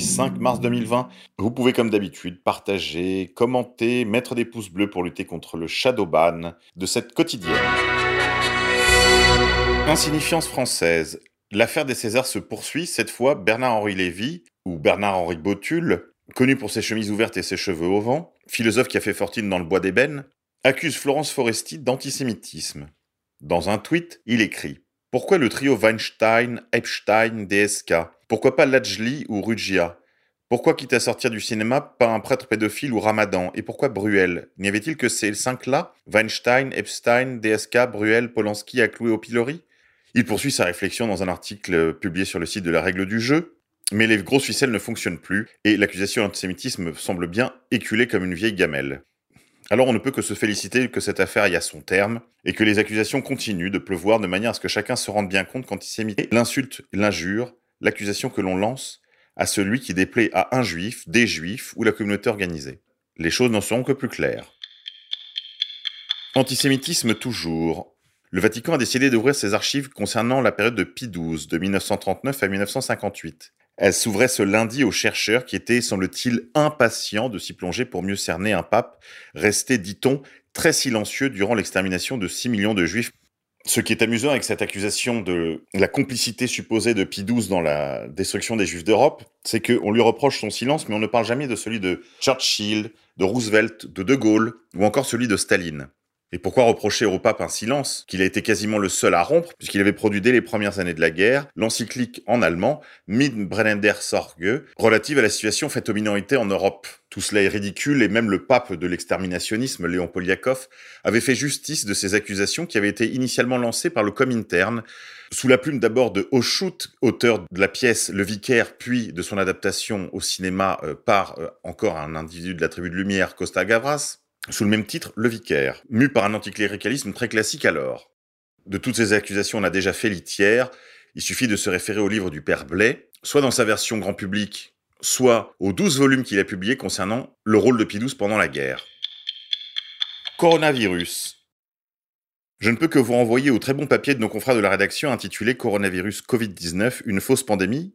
l'édition du jeudi 5 mars 2020. Vous pouvez comme d'habitude partager, commenter, mettre des pouces bleus pour lutter contre le shadow ban de cette quotidienne. Insignifiance française. L'affaire des Césars se poursuit, cette fois Bernard-Henri Lévy, ou Bernard-Henri Botul, connu pour ses chemises ouvertes et ses cheveux au vent, philosophe qui a fait fortune dans le bois d'ébène, accuse Florence Foresti d'antisémitisme. Dans un tweet, il écrit Pourquoi le trio Weinstein, Epstein, DSK Pourquoi pas Lajli ou Ruggia Pourquoi, quitte à sortir du cinéma, pas un prêtre pédophile ou Ramadan? Et pourquoi Bruel? N'y avait-il que ces cinq-là? Weinstein, Epstein, DSK, Bruel, Polanski à au pilori Il poursuit sa réflexion dans un article publié sur le site de la règle du jeu. Mais les grosses ficelles ne fonctionnent plus, et l'accusation d'antisémitisme semble bien éculée comme une vieille gamelle. Alors on ne peut que se féliciter que cette affaire aille à son terme et que les accusations continuent de pleuvoir de manière à ce que chacun se rende bien compte qu'antisémité, l'insulte, l'injure, l'accusation que l'on lance à celui qui déplaît à un juif, des juifs ou la communauté organisée. Les choses n'en seront que plus claires. Antisémitisme toujours. Le Vatican a décidé d'ouvrir ses archives concernant la période de Pie XII, de 1939 à 1958. Elle s'ouvrait ce lundi aux chercheurs qui étaient, semble-t-il, impatients de s'y plonger pour mieux cerner un pape, resté, dit-on, très silencieux durant l'extermination de 6 millions de juifs. Ce qui est amusant avec cette accusation de la complicité supposée de Pie XII dans la destruction des juifs d'Europe, c'est qu'on lui reproche son silence, mais on ne parle jamais de celui de Churchill, de Roosevelt, de De Gaulle, ou encore celui de Staline. Et pourquoi reprocher au pape un silence qu'il a été quasiment le seul à rompre, puisqu'il avait produit dès les premières années de la guerre l'encyclique en allemand Mitbrennender Sorge, relative à la situation faite aux minorités en Europe. Tout cela est ridicule et même le pape de l'exterminationnisme, Léon Poliakov, avait fait justice de ces accusations qui avaient été initialement lancées par le Comintern, sous la plume d'abord de Oshut, auteur de la pièce Le Vicaire, puis de son adaptation au cinéma euh, par euh, encore un individu de la tribu de Lumière, Costa Gavras, sous le même titre Le Vicaire, mu par un anticléricalisme très classique alors. De toutes ces accusations, on a déjà fait litière, il suffit de se référer au livre du père Blais, soit dans sa version grand public, soit aux douze volumes qu'il a publiés concernant le rôle de Pie pendant la guerre. Coronavirus. Je ne peux que vous renvoyer au très bon papier de nos confrères de la rédaction intitulé Coronavirus Covid-19, une fausse pandémie.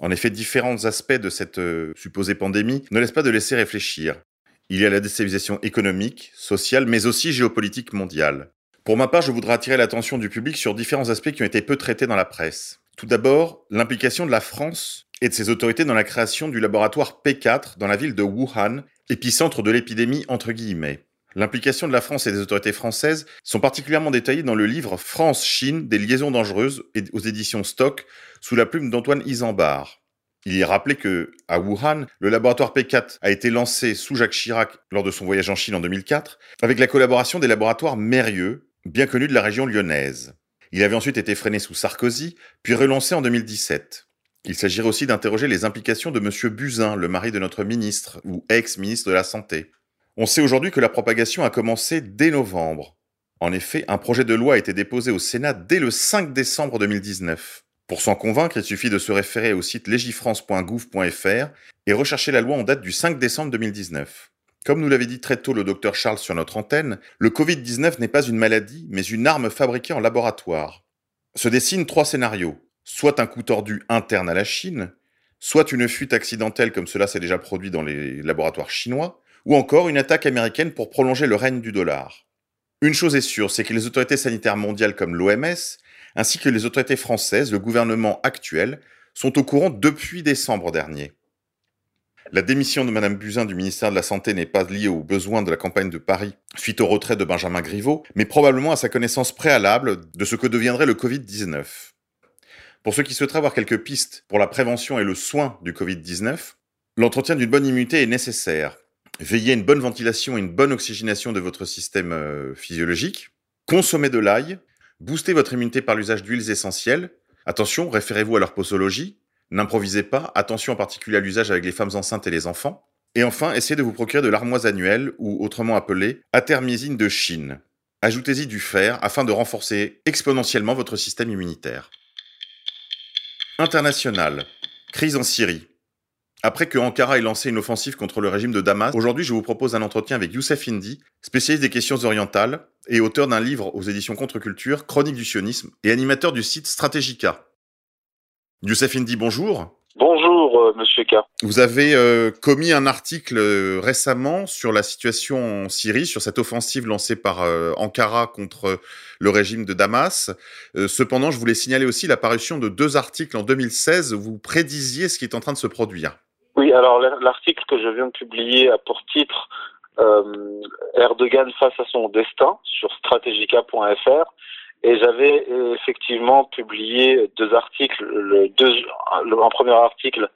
En effet, différents aspects de cette euh, supposée pandémie ne laissent pas de laisser réfléchir. Il y a la déstabilisation économique, sociale, mais aussi géopolitique mondiale. Pour ma part, je voudrais attirer l'attention du public sur différents aspects qui ont été peu traités dans la presse. Tout d'abord, l'implication de la France et de ses autorités dans la création du laboratoire P4 dans la ville de Wuhan, épicentre de l'épidémie entre guillemets. L'implication de la France et des autorités françaises sont particulièrement détaillées dans le livre France-Chine des liaisons dangereuses aux éditions Stock sous la plume d'Antoine Isambard. Il est rappelé que, à Wuhan, le laboratoire P4 a été lancé sous Jacques Chirac lors de son voyage en Chine en 2004, avec la collaboration des laboratoires Mérieux, bien connus de la région lyonnaise. Il avait ensuite été freiné sous Sarkozy, puis relancé en 2017. Il s'agirait aussi d'interroger les implications de M. Buzyn, le mari de notre ministre, ou ex-ministre de la Santé. On sait aujourd'hui que la propagation a commencé dès novembre. En effet, un projet de loi a été déposé au Sénat dès le 5 décembre 2019. Pour s'en convaincre, il suffit de se référer au site legifrance.gouv.fr et rechercher la loi en date du 5 décembre 2019. Comme nous l'avait dit très tôt le docteur Charles sur notre antenne, le Covid-19 n'est pas une maladie, mais une arme fabriquée en laboratoire. Se dessinent trois scénarios. Soit un coup tordu interne à la Chine, soit une fuite accidentelle comme cela s'est déjà produit dans les laboratoires chinois, ou encore une attaque américaine pour prolonger le règne du dollar. Une chose est sûre, c'est que les autorités sanitaires mondiales comme l'OMS ainsi que les autorités françaises, le gouvernement actuel, sont au courant depuis décembre dernier. La démission de Mme Buzyn du ministère de la Santé n'est pas liée aux besoins de la campagne de Paris suite au retrait de Benjamin Griveaux, mais probablement à sa connaissance préalable de ce que deviendrait le Covid-19. Pour ceux qui souhaiteraient avoir quelques pistes pour la prévention et le soin du Covid-19, l'entretien d'une bonne immunité est nécessaire. Veillez à une bonne ventilation et une bonne oxygénation de votre système euh, physiologique. Consommez de l'ail, Boostez votre immunité par l'usage d'huiles essentielles. Attention, référez-vous à leur posologie. N'improvisez pas. Attention en particulier à l'usage avec les femmes enceintes et les enfants. Et enfin, essayez de vous procurer de l'armoise annuelle, ou autrement appelée atermiésine de Chine. Ajoutez-y du fer afin de renforcer exponentiellement votre système immunitaire. International. Crise en Syrie. Après que Ankara ait lancé une offensive contre le régime de Damas, aujourd'hui je vous propose un entretien avec Youssef Indy, spécialiste des questions orientales et auteur d'un livre aux éditions Contre-Culture, Chronique du sionisme, et animateur du site Strategica. Youssef Indy, bonjour. Bonjour, euh, monsieur K. Vous avez euh, commis un article euh, récemment sur la situation en Syrie, sur cette offensive lancée par Ankara contre le régime de Damas. cependant, je voulais signaler aussi l'apparition de deux articles en 2016 où vous prédisiez ce qui est en train de se produire. Alors l'article que je viens de publier a pour titre Erdogan face à son destin sur strategica.fr et j'avais effectivement publié deux articles, le deux, un premier article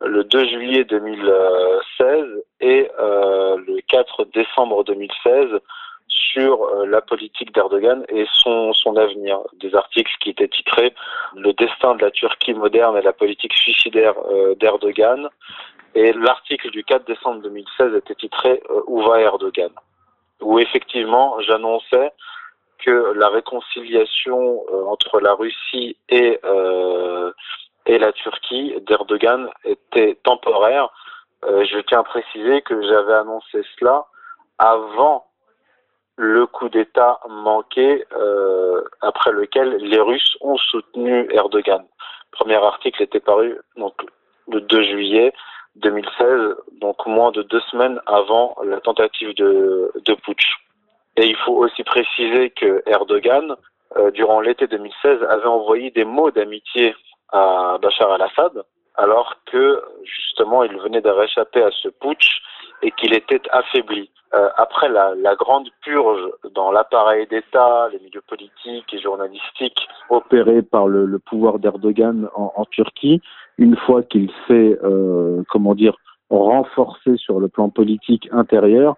le 2 juillet 2016 et euh, le 4 décembre 2016 sur euh, la politique d'Erdogan et son, son avenir. Des articles qui étaient titrés Le destin de la Turquie moderne et la politique suicidaire euh, d'Erdogan. Et l'article du 4 décembre 2016 était titré euh, Où va Erdogan où effectivement j'annonçais que la réconciliation euh, entre la Russie et euh, et la Turquie d'Erdogan était temporaire. Euh, je tiens à préciser que j'avais annoncé cela avant le coup d'État manqué après lequel les Russes ont soutenu Erdogan. Le premier article était paru donc le 2 juillet 2016, donc moins de deux semaines avant la tentative de, de putsch. Et il faut aussi préciser que Erdogan, euh, durant l'été 2016, avait envoyé des mots d'amitié à Bachar al-Assad, alors que justement il venait de réchapper à ce putsch et qu'il était affaibli. Euh, après la, la, grande purge dans l'appareil d'État, les milieux politiques et journalistiques opérés par le, le pouvoir d'Erdogan en, en, Turquie, une fois qu'il s'est, euh, comment dire, renforcé sur le plan politique intérieur,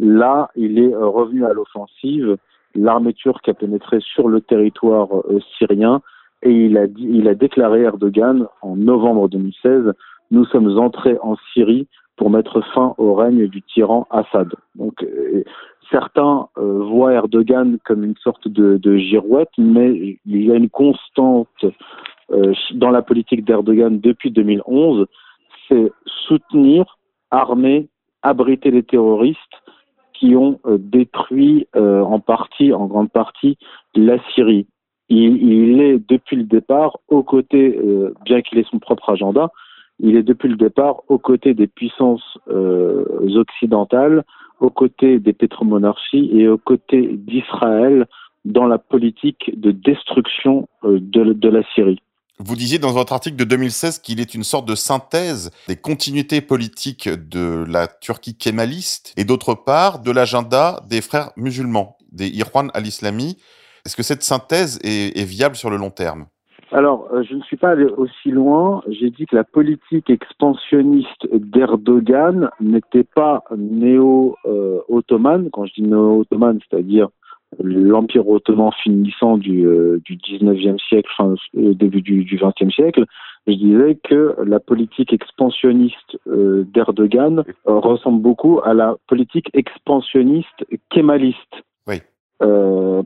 Là, il est euh, revenu à l'offensive. L'armée turque a pénétré sur le territoire euh, syrien et il a, dit, il a déclaré Erdogan en novembre 2016 nous sommes entrés en Syrie pour mettre fin au règne du tyran Assad. Donc euh, certains voient Erdogan comme une sorte de, de, girouette, mais il y a une constante dans la politique d'Erdogan depuis 2011, c'est soutenir, armer, abriter les terroristes qui ont euh, détruit euh, en partie, en grande partie, la Syrie. Il, est depuis le départ aux côtés, euh, bien qu'il ait son propre agenda, il est depuis le départ aux côtés des puissances occidentales, aux côtés des pétromonarchies et aux côtés d'Israël dans la politique de destruction de la Syrie. Vous disiez dans votre article de 2016 qu'il est une sorte de synthèse des continuités politiques de la Turquie kémaliste et d'autre part de l'agenda des frères musulmans, des Irwan al-Islami. Est-ce que cette synthèse est, viable sur le long terme? Alors, euh, je ne suis pas allé aussi loin. J'ai dit que la politique expansionniste d'Erdogan n'était pas néo-ottomane. Quand je dis néo-ottomane, c'est-à-dire l'Empire ottoman finissant du, euh, du 19e siècle, fin, euh, début du, du 20e siècle, je disais que la politique expansionniste euh, d'Erdogan ressemble beaucoup à la politique expansionniste kémaliste. Oui.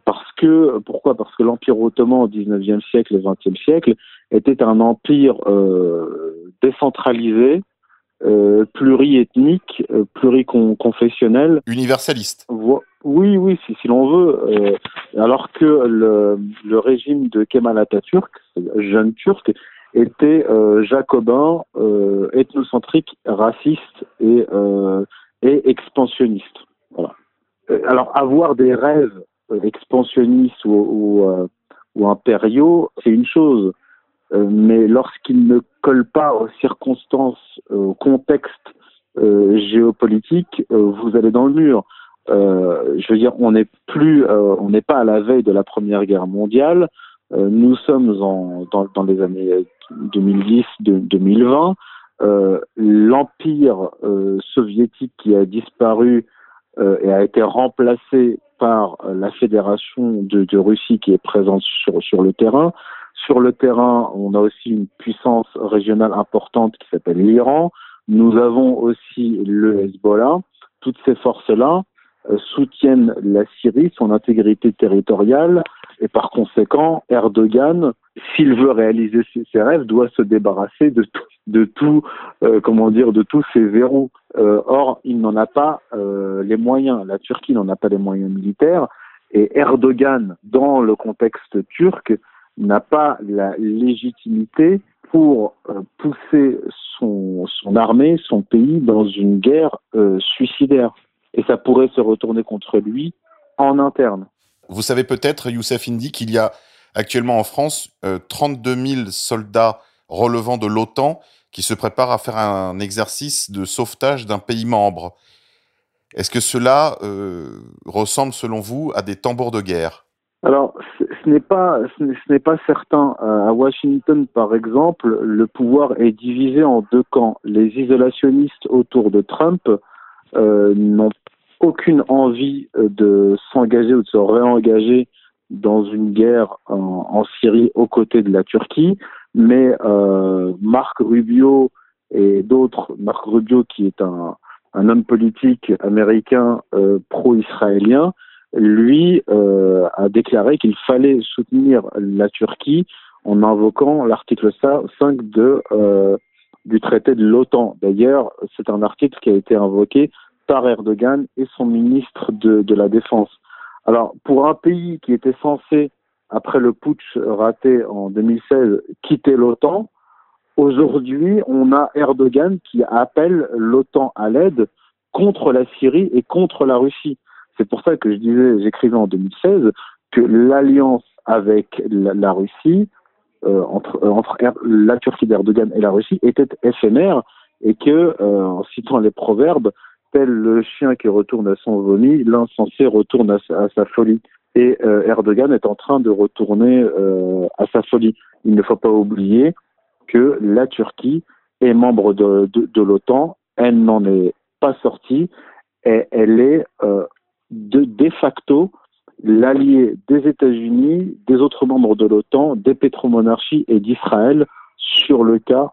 parce que pourquoi? Parce que l'Empire ottoman au 19e siècle et 20e siècle était un empire décentralisé, pluriethnique, pluriconfessionnel. Universaliste. Oui, oui, si, l'on veut. Euh, alors que le, régime de Kemal Atatürk, jeune turc, était euh, jacobin, euh, ethnocentrique, raciste et, euh, expansionniste. Voilà. Euh, alors avoir des rêves expansionnistes ou, impériaux, c'est une chose. mais lorsqu'ils ne collent pas aux circonstances, au contexte géopolitique, vous allez dans le mur. Euh, je veux dire, on n'est plus, euh, on n'est pas à la veille de la Première Guerre mondiale. Euh, nous sommes en, dans, dans les années 2010-2020. L'empire soviétique qui a disparu et a été remplacé par la fédération de, de, Russie qui est présente sur, sur le terrain. Sur le terrain, on a aussi une puissance régionale importante qui s'appelle l'Iran. Nous avons aussi le Hezbollah. Toutes ces forces-là euh, soutiennent la Syrie, son intégrité territoriale, et par conséquent, Erdogan, s'il veut réaliser ses, rêves, doit se débarrasser de tout, de tout euh, comment dire, de tous ses verrous. Euh, or, il n'en a pas les moyens. La Turquie n'en a pas les moyens militaires, et Erdogan, dans le contexte turc, n'a pas la légitimité pour pousser son, son, armée, son pays dans une guerre suicidaire. Et ça pourrait se retourner contre lui en interne. Vous savez peut-être, Youssef Indy, qu'il y a actuellement en France 32 000 soldats relevant de l'OTAN qui se préparent à faire un exercice de sauvetage d'un pays membre. Est-ce que cela euh, ressemble, selon vous, à des tambours de guerre? Alors, ce n'est pas, ce n'est pas certain. Euh, à Washington, par exemple, le pouvoir est divisé en deux camps. Les isolationnistes autour de Trump euh, n'ont aucune envie de s'engager ou de se réengager dans une guerre en, Syrie aux côtés de la Turquie, mais euh, Marc Rubio et d'autres, Marc Rubio qui est un, homme politique américain euh, pro-israélien, lui euh, a déclaré qu'il fallait soutenir la Turquie en invoquant l'article 5 de, euh, du traité de l'OTAN. D'ailleurs, c'est un article qui a été invoqué par Erdogan et son ministre de, la Défense. Alors, pour un pays qui était censé, après le putsch raté en 2016, quitter l'OTAN, aujourd'hui, on a Erdogan qui appelle l'OTAN à l'aide contre la Syrie et contre la Russie. C'est pour ça que je disais, j'écrivais en 2016 que l'alliance avec la, Russie, euh, entre, euh, entre la Turquie d'Erdogan et la Russie, était éphémère et que, euh, en citant les proverbes, le chien qui retourne à son vomi, l'insensé retourne à sa, folie. Et euh, Erdogan est en train de retourner euh, à sa folie. Il ne faut pas oublier que la Turquie est membre de, de, l'OTAN, elle n'en est pas sortie, et elle est euh, de, de facto l'allié des États-Unis, des autres membres de l'OTAN, des pétromonarchies et d'Israël sur le cas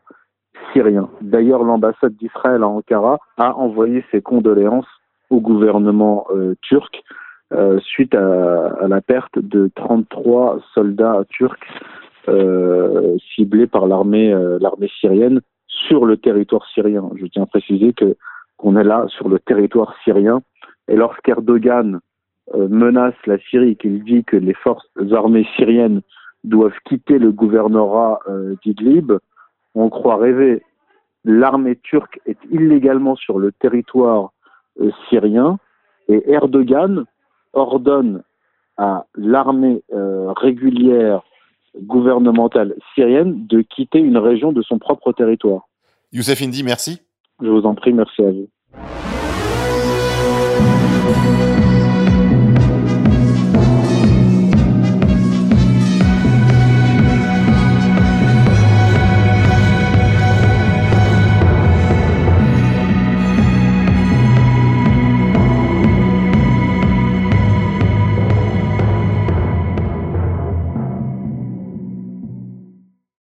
syrien. D'ailleurs, l'ambassade d'Israël à Ankara a envoyé ses condoléances au gouvernement euh, turc euh, suite à, la perte de 33 soldats turcs euh, ciblés par l'armée l'armée syrienne sur le territoire syrien. Je tiens à préciser que qu'on est là sur le territoire syrien et lorsqu'Erdogan menace la Syrie, qu'il dit que les forces armées syriennes doivent quitter le gouvernorat d'Idlib, on croit rêver. L'armée turque est illégalement sur le territoire euh, syrien et Erdogan ordonne à l'armée euh, régulière gouvernementale syrienne de quitter une région de son propre territoire. Youssef Indy, merci. Je vous en prie, merci à vous.